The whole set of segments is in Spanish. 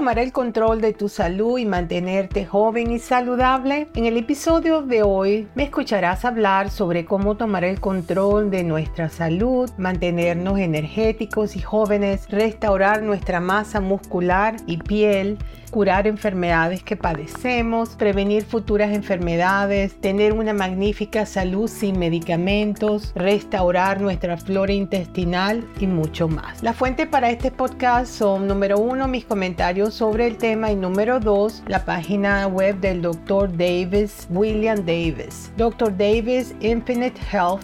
¿Cómo tomar el control de tu salud y mantenerte joven y saludable? En el episodio de hoy me escucharás hablar sobre cómo tomar el control de nuestra salud, mantenernos energéticos y jóvenes, restaurar nuestra masa muscular y piel, curar enfermedades que padecemos, prevenir futuras enfermedades, tener una magnífica salud sin medicamentos, restaurar nuestra flora intestinal y mucho más. La fuente para este podcast son número uno mis comentarios sobre el tema y número dos la página web del Dr. Davis, William Davis. Dr. Davis Infinite Health.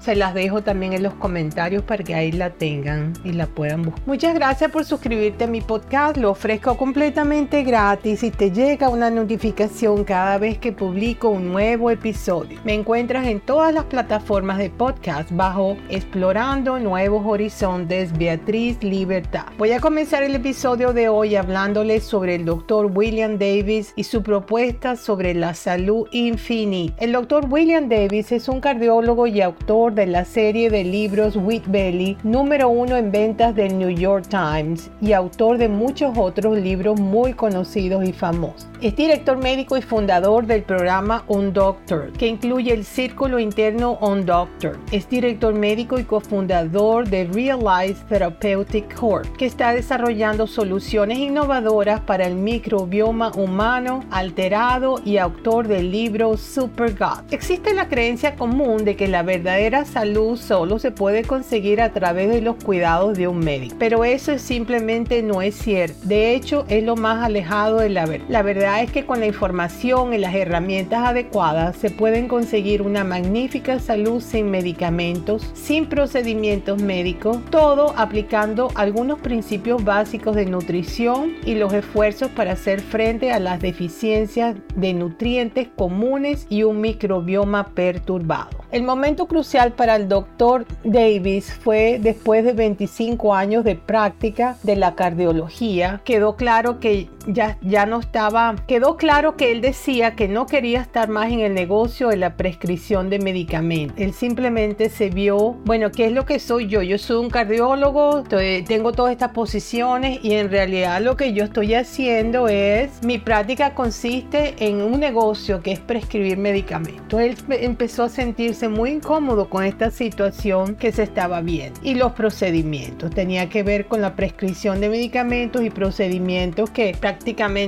Se las dejo también en los comentarios para que ahí la tengan y la puedan buscar. Muchas gracias por suscribirte a mi podcast. Lo ofrezco completamente gratis y te llega una notificación cada vez que publico un nuevo episodio. Me encuentras en todas las plataformas de podcast bajo Explorando Nuevos Horizontes Beatriz Libertad. Voy a comenzar el episodio de hoy hablándoles sobre el doctor William Davis y su propuesta sobre la salud infinita. El doctor William Davis es un cardiólogo y autor de la serie de libros Wheat Belly, número uno en ventas del New York Times y autor de muchos otros libros muy conocidos y famosos. Es director médico y fundador del programa On Doctor, que incluye el Círculo Interno On Doctor. Es director médico y cofundador de Realize Therapeutic Corp, que está desarrollando soluciones innovadoras para el microbioma humano alterado y autor del libro Super God. Existe la creencia común de que la verdadera salud solo se puede conseguir a través de los cuidados de un médico, pero eso simplemente no es cierto. De hecho, es lo más alejado de la verdad. La verdad es que con la información y las herramientas adecuadas se pueden conseguir una magnífica salud sin medicamentos, sin procedimientos médicos, todo aplicando algunos principios básicos de nutrición y los esfuerzos para hacer frente a las deficiencias de nutrientes comunes y un microbioma perturbado. El momento crucial para el doctor Davis fue después de 25 años de práctica de la cardiología. Quedó claro que ya, ya no estaba, quedó claro que él decía que no quería estar más en el negocio de la prescripción de medicamentos. Él simplemente se vio, bueno, ¿qué es lo que soy yo? Yo soy un cardiólogo, tengo todas estas posiciones y en realidad lo que yo estoy haciendo es, mi práctica consiste en un negocio que es prescribir medicamentos. Él empezó a sentirse muy incómodo con esta situación que se estaba viendo y los procedimientos. Tenía que ver con la prescripción de medicamentos y procedimientos que prácticamente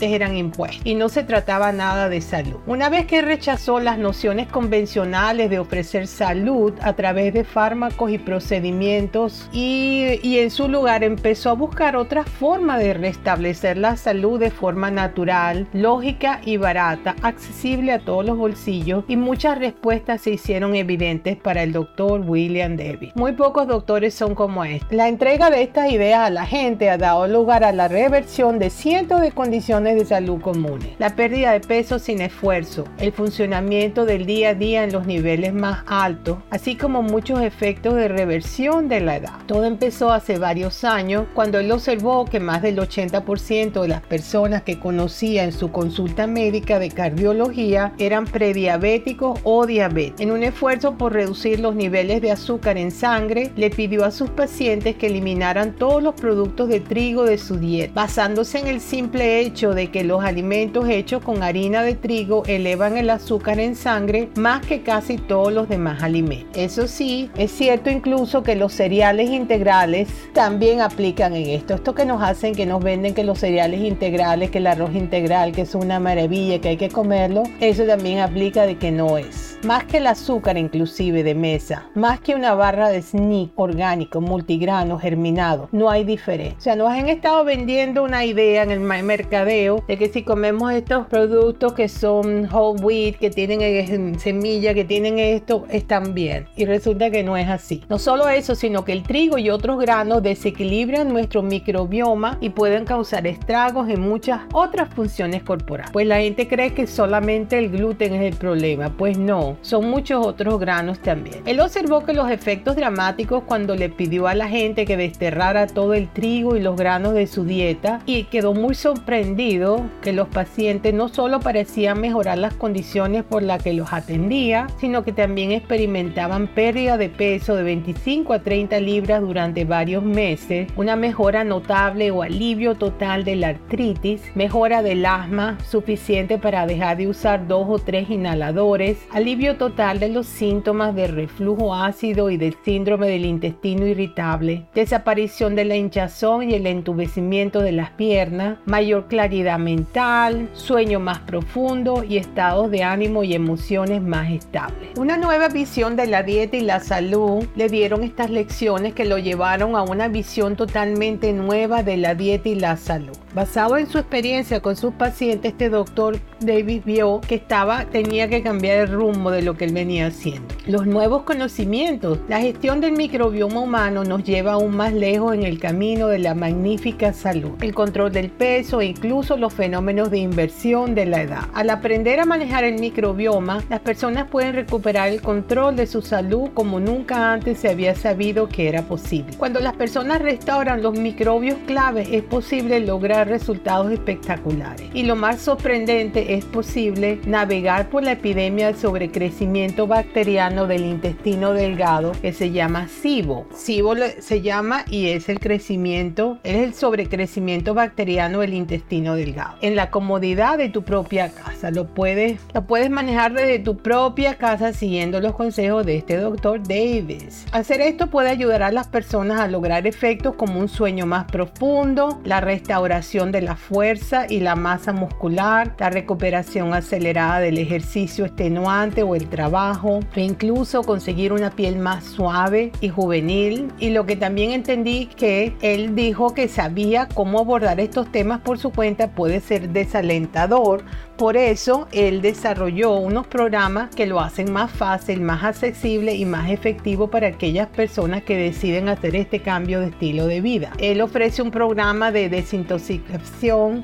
eran impuestos y no se trataba nada de salud. Una vez que rechazó las nociones convencionales de ofrecer salud a través de fármacos y procedimientos y, y en su lugar empezó a buscar otra forma de restablecer la salud de forma natural, lógica y barata, accesible a todos los bolsillos y muchas respuestas se hicieron evidentes para el doctor William Davis. Muy pocos doctores son como este. La entrega de estas ideas a la gente ha dado lugar a la reversión de cientos de condiciones de salud comunes. La pérdida de peso sin esfuerzo, el funcionamiento del día a día en los niveles más altos, así como muchos efectos de reversión de la edad. Todo empezó hace varios años cuando él observó que más del 80% de las personas que conocía en su consulta médica de cardiología eran prediabéticos o diabéticos. En un esfuerzo por reducir los niveles de azúcar en sangre, le pidió a sus pacientes que eliminaran todos los productos de trigo de su dieta, basándose en el simple hecho de que los alimentos hechos con harina de trigo elevan el azúcar en sangre más que casi todos los demás alimentos. Eso sí, es cierto incluso que los cereales integrales también aplican en esto. Esto que nos hacen, que nos venden que los cereales integrales, que el arroz integral, que es una maravilla, que hay que comerlo, eso también aplica de que no es. Más que el azúcar inclusive de mesa, más que una barra de sneak orgánico, multigrano, germinado, no hay diferencia. O sea, nos han estado vendiendo una idea en el mercadeo de que si comemos estos productos que son whole wheat, que tienen eh, semilla, que tienen esto, están bien. Y resulta que no es así. No solo eso, sino que el trigo y otros granos desequilibran nuestro microbioma y pueden causar estragos en muchas otras funciones corporales. Pues la gente cree que solamente el gluten es el problema. Pues no, son muchos otros granos también. Él observó que los efectos dramáticos cuando le pidió a la gente que desterrara todo el trigo y los granos de su dieta y quedó muy sorprendido que los pacientes no solo parecían mejorar las condiciones por las que los atendía, sino que también experimentaban pérdida de peso de 25 a 30 libras durante varios meses, una mejora notable o alivio total de la artritis, mejora del asma suficiente para dejar de usar dos o tres inhaladores, alivio total de los síntomas de reflujo ácido y del síndrome del intestino irritable, desaparición de la hinchazón y el entubecimiento de las piernas, mayor claridad mental, sueño más profundo y estados de ánimo y emociones más estables. Una nueva visión de la dieta y la salud le dieron estas lecciones que lo llevaron a una visión totalmente nueva de la dieta y la salud. Basado en su experiencia con sus pacientes, este doctor David vio que estaba, tenía que cambiar el rumbo de lo que él venía haciendo. Los nuevos conocimientos, la gestión del microbioma humano nos lleva aún más lejos en el camino de la magnífica salud, el control del peso e incluso los fenómenos de inversión de la edad. Al aprender a manejar el microbioma, las personas pueden recuperar el control de su salud como nunca antes se había sabido que era posible. Cuando las personas restauran los microbios clave, es posible lograr resultados espectaculares. Y lo más sorprendente es posible navegar por la epidemia de sobrecrecimiento bacteriano del intestino delgado que se llama SIBO. SIBO se llama y es el crecimiento, es el sobrecrecimiento bacteriano del intestino delgado. En la comodidad de tu propia casa, lo puedes, lo puedes manejar desde tu propia casa siguiendo los consejos de este doctor Davis. Hacer esto puede ayudar a las personas a lograr efectos como un sueño más profundo, la restauración de la fuerza y la masa muscular, la recuperación acelerada del ejercicio extenuante o el trabajo, e incluso conseguir una piel más suave y juvenil. Y lo que también entendí que él dijo que sabía cómo abordar estos temas por su cuenta puede ser desalentador. Por eso él desarrolló unos programas que lo hacen más fácil, más accesible y más efectivo para aquellas personas que deciden hacer este cambio de estilo de vida. Él ofrece un programa de desintoxicación,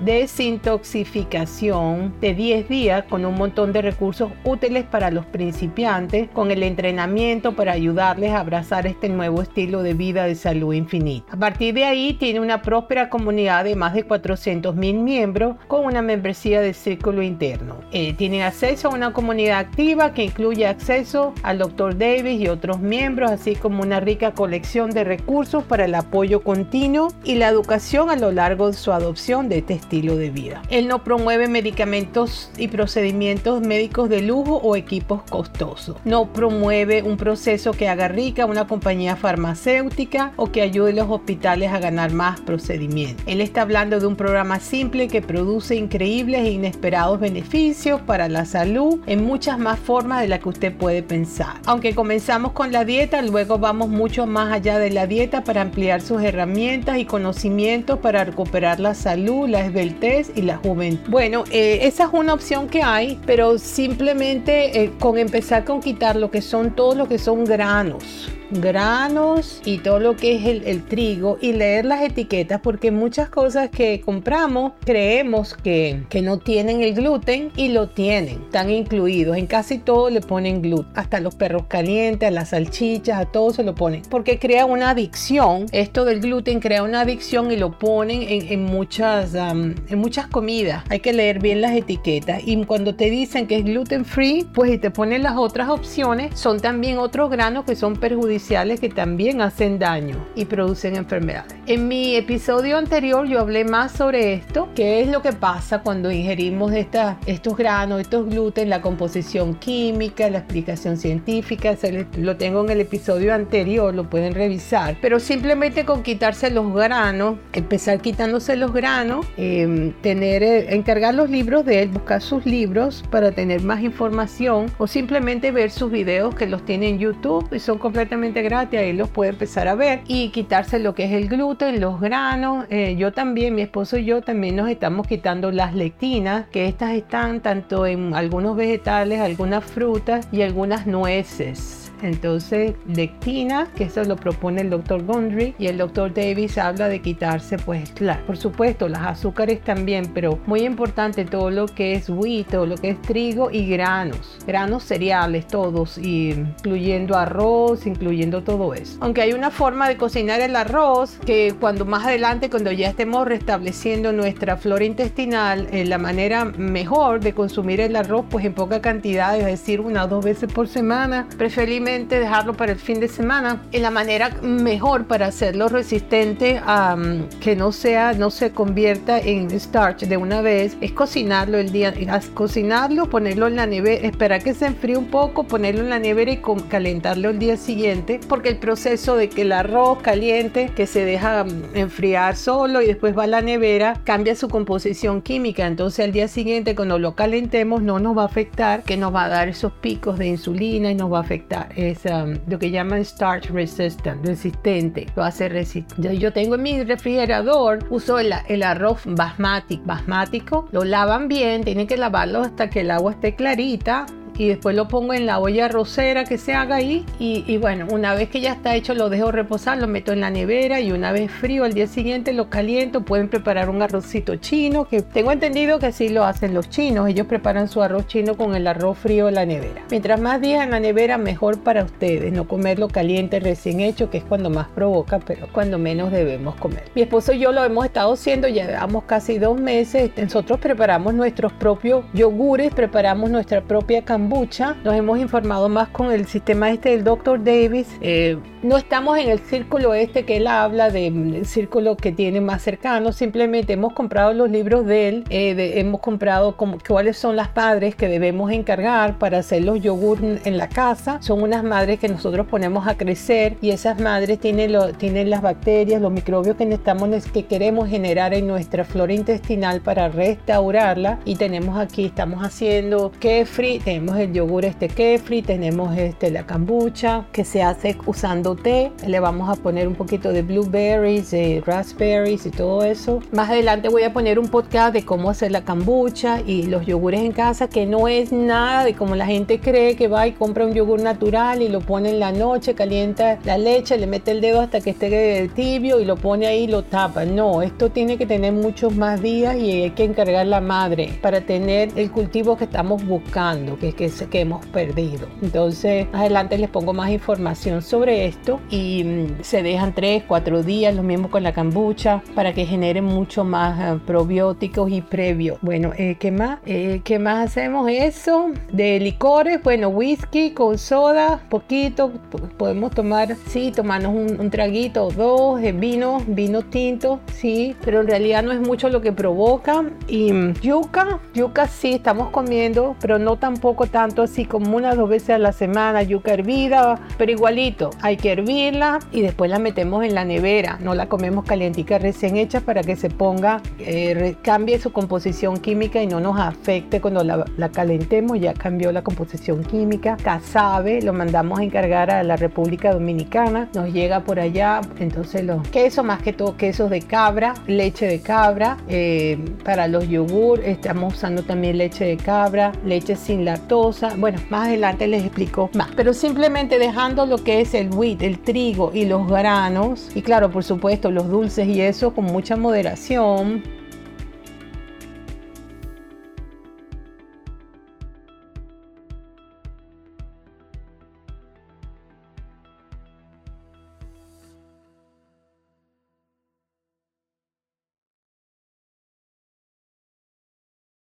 desintoxificación de 10 días con un montón de recursos útiles para los principiantes, con el entrenamiento para ayudarles a abrazar este nuevo estilo de vida de salud infinita. A partir de ahí tiene una próspera comunidad de más de 400 mil miembros con una membresía de círculo interno. Eh, tienen acceso a una comunidad activa que incluye acceso al Dr. Davis y otros miembros, así como una rica colección de recursos para el apoyo continuo y la educación a lo largo de su adopción de este estilo de vida. Él no promueve medicamentos y procedimientos médicos de lujo o equipos costosos. No promueve un proceso que haga rica una compañía farmacéutica o que ayude a los hospitales a ganar más procedimientos. Él está hablando de un programa simple que produce increíbles e inesperados beneficios para la salud en muchas más formas de las que usted puede pensar. Aunque comenzamos con la dieta, luego vamos mucho más allá de la dieta para ampliar sus herramientas y conocimientos para recuperar la salud, la esbeltez y la juventud. Bueno, eh, esa es una opción que hay, pero simplemente eh, con empezar con quitar lo que son todos lo que son granos granos y todo lo que es el, trigo y leer las etiquetas porque muchas cosas que compramos creemos que, que, no tienen el gluten y lo tienen, están incluidos. En casi todo le ponen gluten, hasta los perros calientes, a las salchichas, a todo se lo ponen porque crea una adicción. Esto del gluten crea una adicción y lo ponen en, en muchas, en muchas comidas. Hay que leer bien las etiquetas y cuando te dicen que es gluten free, pues y te ponen las otras opciones, son también otros granos que son perjudiciales que también hacen daño y producen enfermedades. En mi episodio anterior yo hablé más sobre esto, qué es lo que pasa cuando ingerimos esta, estos granos, estos gluten, la composición química, la explicación científica, se lo tengo en el episodio anterior, lo pueden revisar, pero simplemente con quitarse los granos, empezar quitándose los granos, em, tener, eh, encargar los libros de él, buscar sus libros para tener más información o simplemente ver sus videos que los tiene en YouTube y son completamente gratis, ahí los puede empezar a ver y quitarse lo que es el gluten, los granos. Eh, yo también, mi esposo y yo también nos estamos quitando las lectinas, que estas están tanto en algunos vegetales, algunas frutas y algunas nueces. Entonces, lectina, que eso lo propone el doctor Gondry y el doctor Davis habla de quitarse, pues claro, por supuesto, las azúcares también, pero muy importante todo lo que es wheat, todo lo que es trigo y granos, granos cereales todos, incluyendo arroz, incluyendo todo eso. Aunque hay una forma de cocinar el arroz que cuando más adelante, cuando ya estemos restableciendo nuestra flora intestinal, eh, la manera mejor de consumir el arroz, pues en poca cantidad, es decir, una o dos veces por semana, preferiblemente dejarlo para el fin de semana. Y la manera mejor para hacerlo resistente a mm, que no sea, no se convierta en starch de una vez, es cocinarlo el día, cocinarlo, ponerlo en la nevera, esperar que se enfríe un poco, ponerlo en la nevera y calentarlo el día siguiente, porque el proceso de que el arroz caliente, que se deja enfriar solo y después va a la nevera, cambia su composición química. Entonces al día siguiente cuando lo calentemos no nos va a afectar, que nos va a dar esos picos de insulina y nos va a afectar. Es um, lo que llaman starch resistant, resistente. Lo hace resistente. Yo tengo en mi refrigerador, uso el, el arroz basmati, basmático. Lo lavan bien, tienen que lavarlo hasta que el agua esté clarita y después lo pongo en la olla rosera que se haga ahí y, bueno, una vez que ya está hecho lo dejo reposar, lo meto en la nevera y una vez frío al día siguiente lo caliento, pueden preparar un arrocito chino que tengo entendido que así lo hacen los chinos, ellos preparan su arroz chino con el arroz frío en la nevera. Mientras más días en la nevera mejor para ustedes, no comerlo caliente recién hecho que es cuando más provoca, pero cuando menos debemos comer. Mi esposo y yo lo hemos estado haciendo, llevamos casi dos meses, nosotros preparamos nuestros propios yogures, preparamos nuestra propia nos hemos informado más con el sistema este del Dr. Davis. Eh, no estamos en el círculo este que él habla, del círculo que tiene más cercano. Simplemente hemos comprado los libros de él. Eh, hemos comprado como, cuáles son las madres que debemos encargar para hacer los yogur en la casa. Son unas madres que nosotros ponemos a crecer y esas madres tienen las bacterias, los microbios que necesitamos, que queremos generar en nuestra flora intestinal para restaurarla. Y tenemos aquí, estamos haciendo kefri, tenemos el yogur este kefri, tenemos este la kombucha que se hace usando té. Le vamos a poner un poquito de blueberries, de raspberries y todo eso. Más adelante voy a poner un podcast de cómo hacer la kombucha y los yogures en casa, que no es nada de como la gente cree que va y compra un yogur natural y lo pone en la noche, calienta la leche, le mete el dedo hasta que esté tibio y lo pone ahí y lo tapa. No, esto tiene que tener muchos más días y hay que encargar la madre para tener el cultivo que estamos buscando, que es que que, hemos perdido. Entonces, adelante les pongo más información sobre esto y mm, se dejan 3, 4 días, lo mismo con la cambucha, para que generen mucho más eh, probióticos y previos. Bueno, eh, ¿qué más? Eh, ¿Qué más hacemos? Eso de licores, bueno, whisky con soda, poquito, podemos tomar, sí, tomarnos un, traguito o dos, vino, vino tinto, sí, pero en realidad no es mucho lo que provoca. Y mm, yuca, yuca sí estamos comiendo, pero no tampoco tanto así como una dos veces a la semana, yuca hervida, pero igualito, hay que hervirla y después la metemos en la nevera, no la comemos calientica recién hecha para que se ponga, eh, cambie su composición química y no nos afecte cuando la, calentemos, ya cambió la composición química. Casabe, lo mandamos a encargar a la República Dominicana, nos llega por allá, entonces los quesos, más que todo quesos de cabra, leche de cabra, eh, para los yogur estamos usando también leche de cabra, leche sin lactosa, bueno, más adelante les explico más, pero simplemente dejando lo que es el wheat, el trigo y los granos, y claro, por supuesto, los dulces y eso con mucha moderación